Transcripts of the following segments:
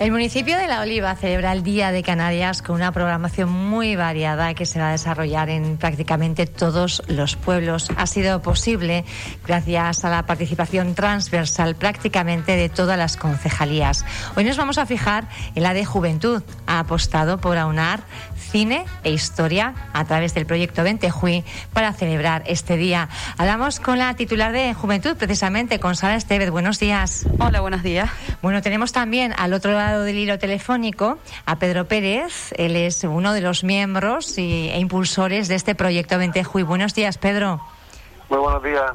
El municipio de La Oliva celebra el Día de Canarias con una programación muy variada que se va a desarrollar en prácticamente todos los pueblos. Ha sido posible gracias a la participación transversal prácticamente de todas las concejalías. Hoy nos vamos a fijar en la de Juventud. Ha apostado por aunar cine e historia a través del proyecto 20 Jui para celebrar este día. Hablamos con la titular de Juventud, precisamente con Sara Estevez. Buenos días. Hola, buenos días. Bueno, tenemos también al otro lado del hilo telefónico a Pedro Pérez. Él es uno de los miembros y, e impulsores de este proyecto 20 Jui. Buenos días, Pedro. Muy buenos días.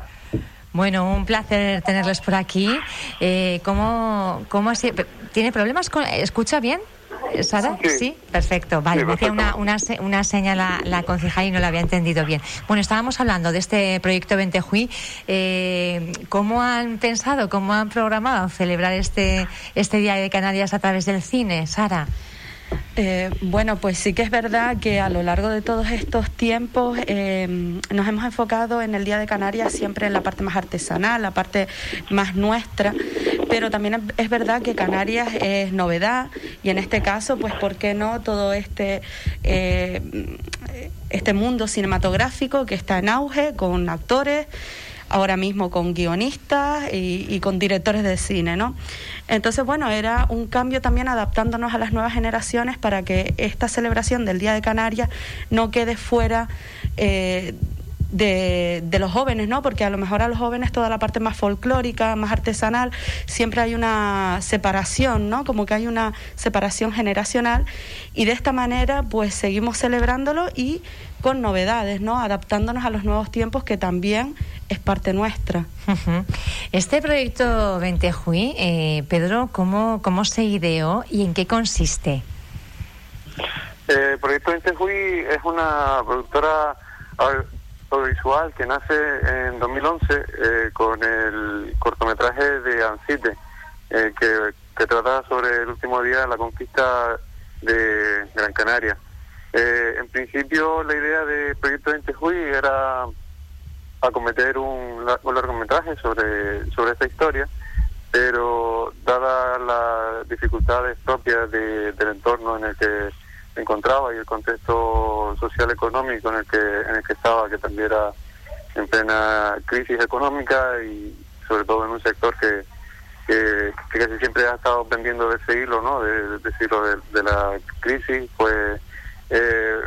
Bueno, un placer tenerles por aquí. Eh, ¿cómo, cómo así? ¿Tiene problemas? Con, ¿Escucha bien? Sara, sí. perfecto. Vale, me hacía una, una, una seña la, la concejal y no la había entendido bien. Bueno, estábamos hablando de este proyecto Ventejuí. Eh, ¿Cómo han pensado, cómo han programado celebrar este, este Día de Canarias a través del cine, Sara? Eh, bueno, pues sí que es verdad que a lo largo de todos estos tiempos eh, nos hemos enfocado en el Día de Canarias siempre en la parte más artesanal, la parte más nuestra, pero también es verdad que Canarias es novedad y en este caso, pues, ¿por qué no todo este, eh, este mundo cinematográfico que está en auge con actores? Ahora mismo con guionistas y, con directores de cine, ¿no? Entonces, bueno, era un cambio también adaptándonos a las nuevas generaciones para que esta celebración del Día de Canarias no quede fuera eh, de, de, los jóvenes, ¿no? Porque a lo mejor a los jóvenes toda la parte más folclórica, más artesanal, siempre hay una separación, ¿no? Como que hay una separación generacional y de esta manera pues seguimos celebrándolo y con novedades, ¿no? Adaptándonos a los nuevos tiempos que también es parte nuestra. Este proyecto Ventejuí, eh, Pedro, ¿cómo, ¿cómo se ideó y en qué consiste? Eh, el proyecto Ventejuí es una productora audiovisual que nace en 2011 eh, con el cortometraje de Ancite, que, que trata sobre el último día de la conquista de Gran Canaria. Eh, en principio, la idea de Proyecto 20 Juy era acometer un, un largometraje sobre, sobre esta historia, pero dadas las dificultades propias del entorno en el que encontraba y el contexto social económico en el que en el que estaba, que también era en plena crisis económica y sobre todo en un sector que, que, casi siempre ha estado pendiendo de ese hilo, ¿no? De, de ese hilo de la crisis, pues eh,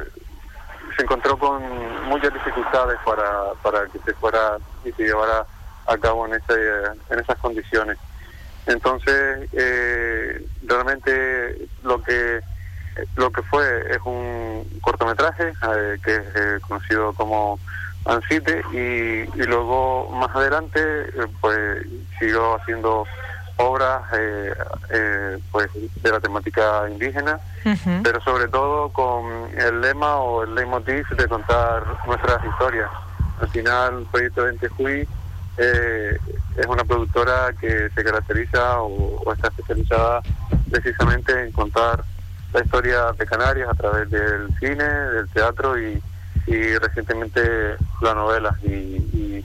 se encontró con muchas dificultades para, para que se fuera y se llevara a cabo en, ese, en esas condiciones. Entonces, eh, realmente lo que lo que fue es un cortometraje eh, que es eh, conocido como Ancite y, y luego más adelante pues siguió haciendo obras eh, eh, pues de la temática indígena, pero sobre todo con el lema o el leitmotiv de contar nuestras historias. Al final, el Proyecto 20 Juy eh, es una productora que se caracteriza o, está especializada precisamente en contar la historia de Canarias a través del cine, del teatro y, recientemente la novela. Y,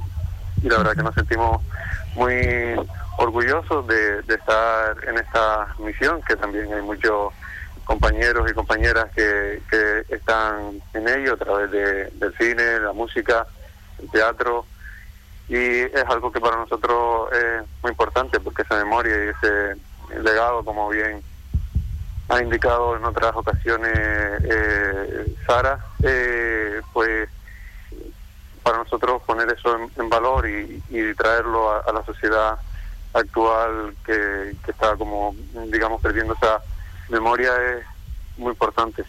y la verdad que nos sentimos muy orgullosos de, estar en esta misión, que también hay muchos compañeros y compañeras que, están en ello a través de, del cine, la música, el teatro, y es algo que para nosotros es muy importante porque esa memoria y ese legado, como bien ha indicado en otras ocasiones eh, Sara, eh, pues para nosotros poner eso en, valor y, traerlo a la sociedad actual que, está como, digamos, perdiendo esa memoria es muy importante.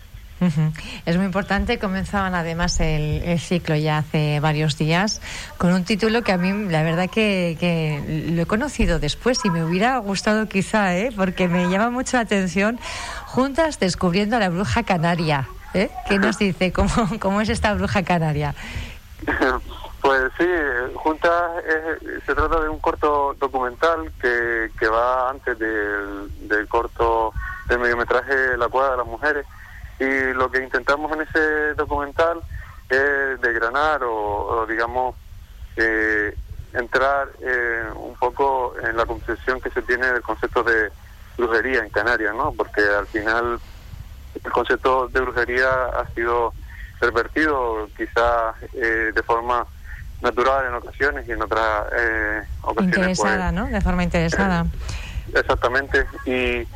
Es muy importante. Comenzaban además el, ciclo ya hace varios días con un título que a mí la verdad que, lo he conocido después y me hubiera gustado quizá, ¿eh? porque me llama mucho la atención. Juntas descubriendo a la bruja canaria. ¿eh? ¿Qué nos dice? ¿Cómo, cómo es esta bruja canaria? Pues sí, Juntas se trata de un corto documental que, que va antes del, del corto del mediometraje La Cueva de las Mujeres y lo que intentamos en ese documental es desgranar o, digamos eh, entrar eh, un poco en la concepción que se tiene del concepto de, brujería en Canarias, ¿no? Porque al final el concepto de brujería ha sido pervertido quizás eh, de forma natural en ocasiones y en otras eh, ocasiones. Interesada, pues, ¿no? De forma interesada. exactamente. Y,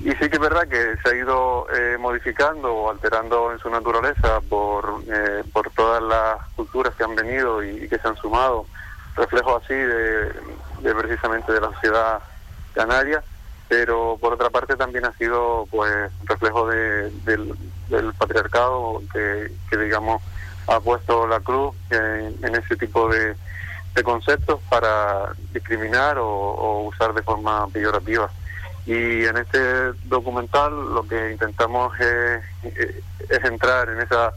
y sí que es verdad que se ha ido eh, modificando o alterando en su naturaleza por, eh, por todas las culturas que han venido y, que se han sumado, reflejo así de, de, precisamente de la sociedad canaria, pero por otra parte también ha sido pues reflejo de, del, del, patriarcado que, que, digamos ha puesto la cruz en, ese tipo de, de, conceptos para discriminar o, o usar de forma peyorativa. Y en este documental lo que intentamos es, es entrar en esa,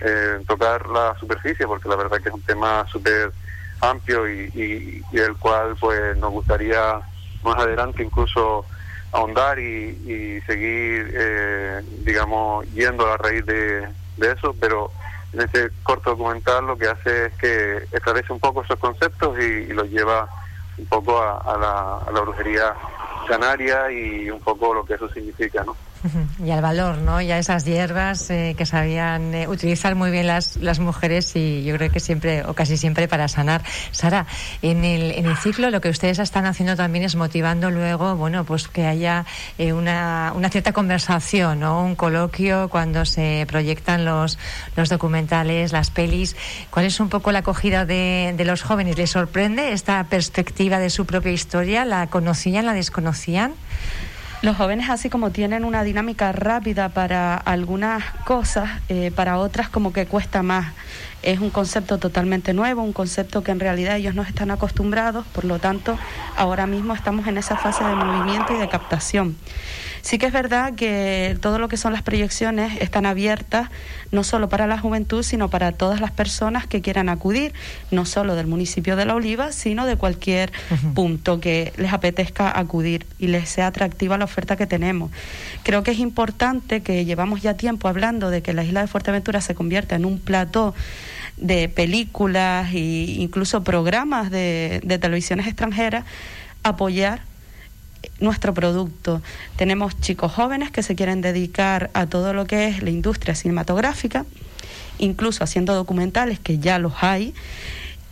eh, tocar la superficie, porque la verdad que es un tema súper amplio y, y, el cual pues nos gustaría más adelante incluso ahondar y, seguir, eh, digamos, yendo a la raíz de, de eso, pero en este corto documental lo que hace es que establece un poco esos conceptos y, y los lleva un poco a, a, la, a la brujería canaria y un poco lo que eso significa, ¿no? Y al valor, ¿no? Y a esas hierbas eh, que sabían eh, utilizar muy bien las, las mujeres y yo creo que siempre o casi siempre para sanar. Sara, en el, en el ciclo lo que ustedes están haciendo también es motivando luego, bueno, pues que haya eh, una, una cierta conversación, ¿no? Un coloquio cuando se proyectan los, los documentales, las pelis. ¿Cuál es un poco la acogida de, de los jóvenes? ¿Les sorprende esta perspectiva de su propia historia? ¿La conocían, la desconocían? Los jóvenes así como tienen una dinámica rápida para algunas cosas, eh, para otras como que cuesta más. Es un concepto totalmente nuevo, un concepto que en realidad ellos no están acostumbrados, por lo tanto ahora mismo estamos en esa fase de movimiento y de captación. Sí que es verdad que todo lo que son las proyecciones están abiertas no solo para la juventud, sino para todas las personas que quieran acudir, no solo del municipio de La Oliva, sino de cualquier uh -huh. punto que les apetezca acudir y les sea atractiva la oferta que tenemos. Creo que es importante que llevamos ya tiempo hablando de que la isla de Fuerteventura se convierta en un plató de películas e incluso programas de, de televisiones extranjeras, apoyar nuestro producto. Tenemos chicos jóvenes que se quieren dedicar a todo lo que es la industria cinematográfica, incluso haciendo documentales, que ya los hay,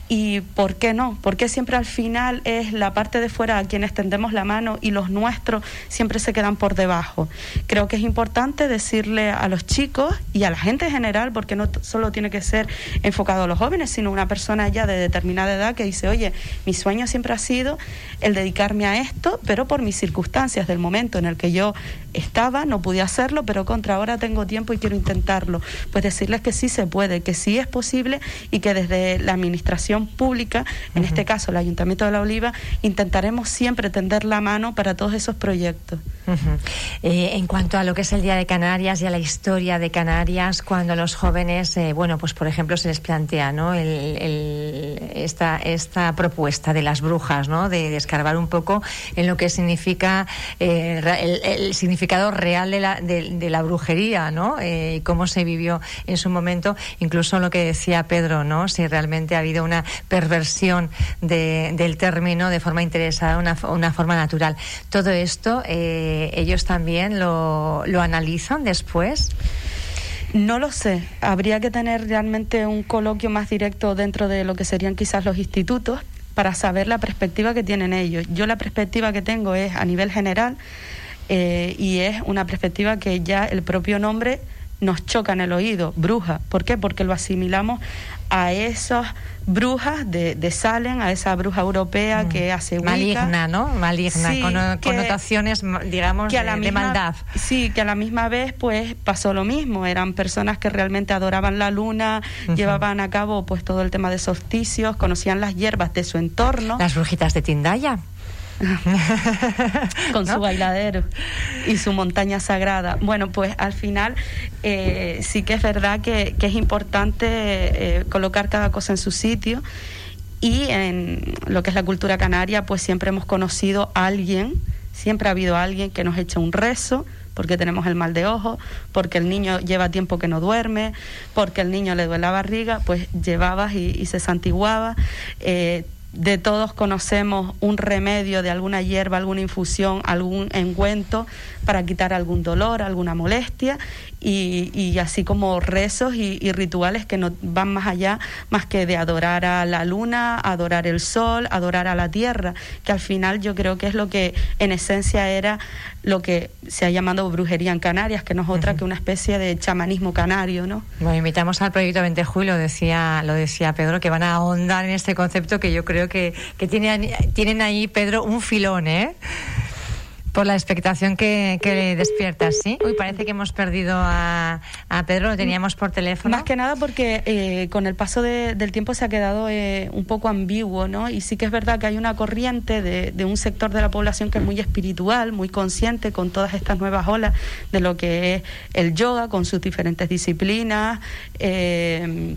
¿Y por qué no? Porque siempre al final es la parte de fuera a quienes tendemos la mano y los nuestros siempre se quedan por debajo. Creo que es importante decirle a los chicos y a la gente en general, porque no solo tiene que ser enfocado a los jóvenes, sino una persona ya de determinada edad que dice, oye, mi sueño siempre ha sido el dedicarme a esto, pero por mis circunstancias del momento en el que yo estaba, no pude hacerlo, pero contra ahora tengo tiempo y quiero intentarlo. Pues decirles que sí se puede, que sí es posible y que desde la administración pública, en uh -huh. este caso el Ayuntamiento de La Oliva, intentaremos siempre tender la mano para todos esos proyectos. Uh -huh. eh, en cuanto a lo que es el Día de Canarias y a la historia de Canarias, cuando los jóvenes, eh, bueno, pues por ejemplo se les plantea ¿no? El, el, esta, esta propuesta de las brujas, ¿no? de, de escarbar un poco en lo que significa eh, el, el, significado real de la, de, de la brujería, ¿no? Eh, cómo se vivió en su momento, incluso lo que decía Pedro, ¿no? si realmente ha habido una perversión de, del término de forma interesada, una, una forma natural. Todo esto, eh, ellos también lo, analizan después. No lo sé. Habría que tener realmente un coloquio más directo dentro de lo que serían quizás los institutos para saber la perspectiva que tienen ellos. Yo la perspectiva que tengo es a nivel general eh, y es una perspectiva que ya el propio nombre nos choca en el oído, bruja. ¿Por qué? Porque lo asimilamos a esas brujas de, de Salem, a esa bruja europea mm. que hace Wicca. Maligna, ¿no? Maligna, sí, con que, connotaciones, digamos, que a la de, misma, de, maldad. Sí, que a la misma vez, pues, pasó lo mismo. Eran personas que realmente adoraban la luna, uh -huh. llevaban a cabo, pues, todo el tema de solsticios, conocían las hierbas de su entorno. Las brujitas de Tindaya. con ¿No? su bailadero y su montaña sagrada. Bueno, pues al final eh, sí que es verdad que, que es importante eh, colocar cada cosa en su sitio y en lo que es la cultura canaria, pues siempre hemos conocido a alguien, siempre ha habido alguien que nos echa un rezo, porque tenemos el mal de ojo, porque el niño lleva tiempo que no duerme, porque el niño le duele la barriga, pues llevabas y, y se santiguaba. Eh, de todos conocemos un remedio de alguna hierba, alguna infusión, algún engüento para quitar algún dolor, alguna molestia y, así como rezos y, rituales que no van más allá más que de adorar a la luna, adorar el sol, adorar a la tierra, que al final yo creo que es lo que en esencia era lo que se ha llamado brujería en Canarias, que no es otra que una especie de chamanismo canario, ¿no? Bueno, invitamos al proyecto 20 Julio, decía, lo decía Pedro, que van a ahondar en este concepto que yo creo que, que tienen, tienen ahí, Pedro, un filón, ¿eh? Por la expectación que, que despiertas, ¿sí? Uy, parece que hemos perdido a, Pedro, lo teníamos por teléfono. Más que nada porque eh, con el paso del tiempo se ha quedado eh, un poco ambiguo, ¿no? Y sí que es verdad que hay una corriente de, de, un sector de la población que es muy espiritual, muy consciente con todas estas nuevas olas de lo que es el yoga, con sus diferentes disciplinas. Eh,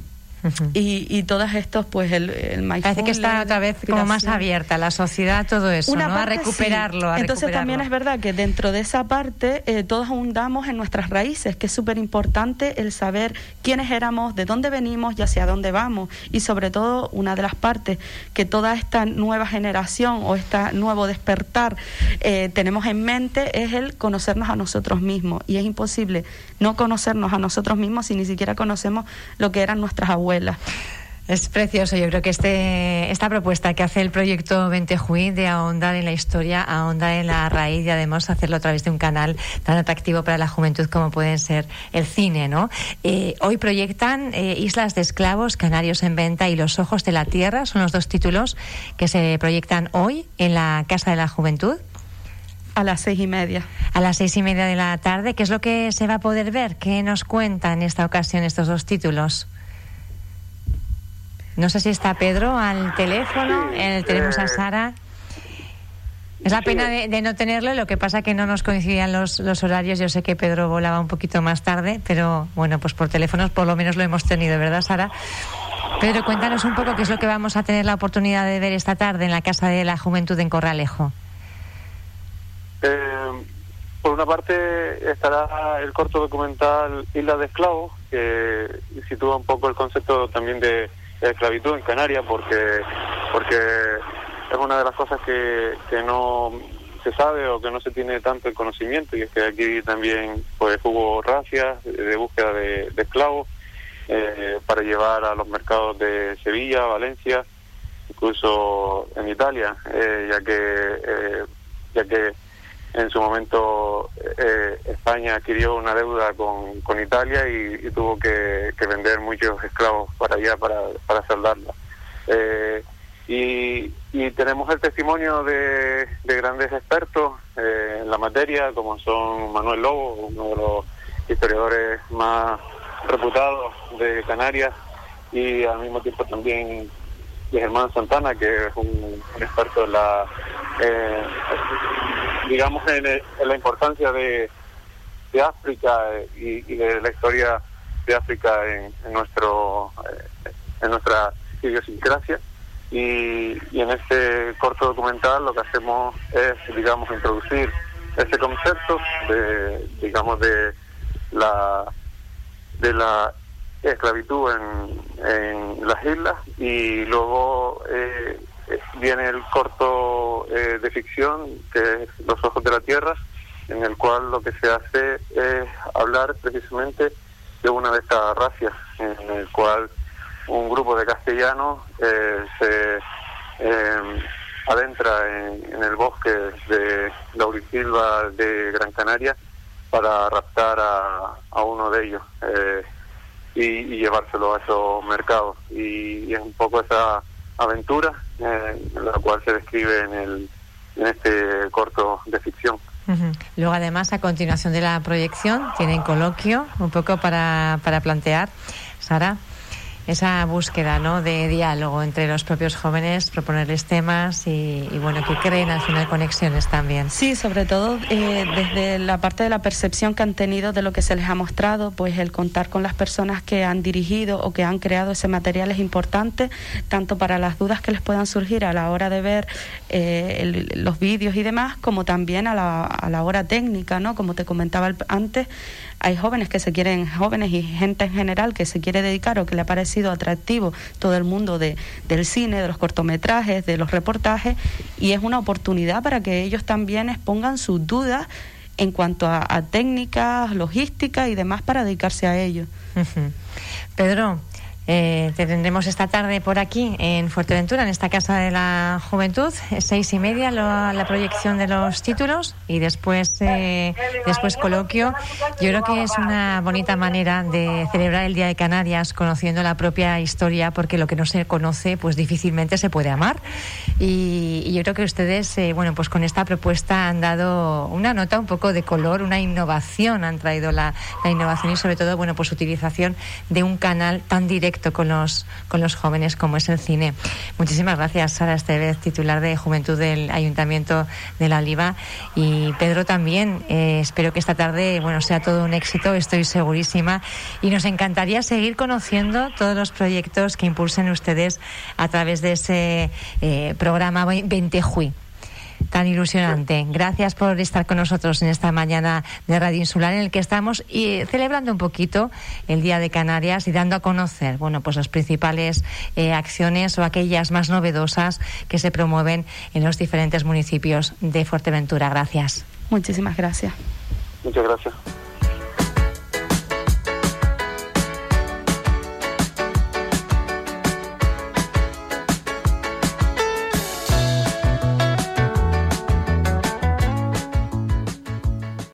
y, y todos estos, pues el, el Parece que está otra vez como más abierta la sociedad, todo eso, ¿no? a recuperarlo. Entonces también es verdad que dentro de esa parte eh, todos ahondamos en nuestras raíces, que es súper importante el saber quiénes éramos, de dónde venimos y hacia dónde vamos. Y sobre todo, una de las partes que toda esta nueva generación o este nuevo despertar eh, tenemos en mente es el conocernos a nosotros mismos. Y es imposible no conocernos a nosotros mismos si ni siquiera conocemos lo que eran nuestras abuelas es precioso, yo creo que este, esta propuesta que hace el proyecto 20 Juí de ahondar en la historia, ahondar en la raíz y además hacerlo a través de un canal tan atractivo para la juventud como pueden ser el cine, ¿no? Eh, hoy proyectan eh, Islas de Esclavos, Canarios en Venta y Los Ojos de la Tierra, son los dos títulos que se proyectan hoy en la Casa de la Juventud. A las seis y media. A las seis y media de la tarde. ¿Qué es lo que se va a poder ver? ¿Qué nos cuenta en esta ocasión estos dos títulos? No sé si está Pedro al teléfono, eh, tenemos a eh, Sara. Es la pena de, no tenerlo, lo que pasa que no nos coincidían los, los, horarios. Yo sé que Pedro volaba un poquito más tarde, pero bueno, pues por teléfonos por lo menos lo hemos tenido, ¿verdad, Sara? Pedro, cuéntanos un poco qué es lo que vamos a tener la oportunidad de ver esta tarde en la Casa de la Juventud en Corralejo. Eh, por una parte estará el corto documental Isla de Esclavos, que sitúa un poco el concepto también de esclavitud en Canarias porque porque es una de las cosas que, que no se sabe o que no se tiene tanto el conocimiento y es que aquí también pues hubo racias de búsqueda de, esclavos eh, para llevar a los mercados de Sevilla, Valencia, incluso en Italia, eh, ya que eh, ya que en su momento eh, España adquirió una deuda con, con Italia y, tuvo que, vender muchos esclavos para allá para, para saldarla. Eh, y, tenemos el testimonio de, grandes expertos eh, en la materia, como son Manuel Lobo, uno de los historiadores más reputados de Canarias, y al mismo tiempo también de Germán Santana, que es un, experto en la digamos, en, la importancia de, de África y, de la historia de África en, nuestro eh, en nuestra idiosincrasia. Y, en este corto documental lo que hacemos es digamos introducir ese concepto de digamos de la de la esclavitud en, las islas y luego eh, viene el corto eh, de ficción que es Los Ojos de la Tierra, en el cual lo que se hace es hablar precisamente de una de estas racias, en el cual un grupo de castellanos eh, se eh, adentra en, el bosque de Laurisilva de Gran Canaria para raptar a, uno de ellos y, y, llevárselo a esos mercados. y es un poco esa aventura, eh, la cual se describe en, el, en este corto de ficción. Luego, además, a continuación de la proyección, tienen coloquio un poco para, para plantear. Sara esa búsqueda ¿no? de diálogo entre los propios jóvenes, proponerles temas y, bueno, que creen al final conexiones también. Sí, sobre todo eh, desde la parte de la percepción que han tenido de lo que se les ha mostrado, pues el contar con las personas que han dirigido o que han creado ese material es importante, tanto para las dudas que les puedan surgir a la hora de ver eh, los vídeos y demás, como también a la, a la hora técnica, ¿no? Como te comentaba antes, hay jóvenes que se quieren, jóvenes y gente en general que se quiere dedicar o que le ha parecido atractivo todo el mundo de, del cine, de los cortometrajes, de los reportajes, y es una oportunidad para que ellos también expongan sus dudas en cuanto a, técnicas, logística y demás para dedicarse a ello. Pedro, eh, te tendremos esta tarde por aquí en Fuerteventura, en esta Casa de la Juventud, seis y media la proyección de los títulos y después, eh, después coloquio. Yo creo que es una bonita manera de celebrar el Día de Canarias conociendo la propia historia, porque lo que no se conoce, pues difícilmente se puede amar. Y, yo creo que ustedes, eh, bueno, pues con esta propuesta han dado una nota un poco de color, una innovación, han traído la, innovación y sobre todo, bueno, pues utilización de un canal tan con los, con los jóvenes como es el cine. Muchísimas gracias, Sara Estevez, titular de Juventud del Ayuntamiento de La Oliva. Y Pedro también, eh, espero que esta tarde bueno, sea todo un éxito, estoy segurísima. Y nos encantaría seguir conociendo todos los proyectos que impulsen ustedes a través de ese eh, programa 20 Jui tan ilusionante. Gracias por estar con nosotros en esta mañana de Radio Insular en el que estamos y celebrando un poquito el Día de Canarias y dando a conocer, bueno, pues las principales eh, acciones o aquellas más novedosas que se promueven en los diferentes municipios de Fuerteventura. Gracias. Muchísimas gracias. Muchas gracias.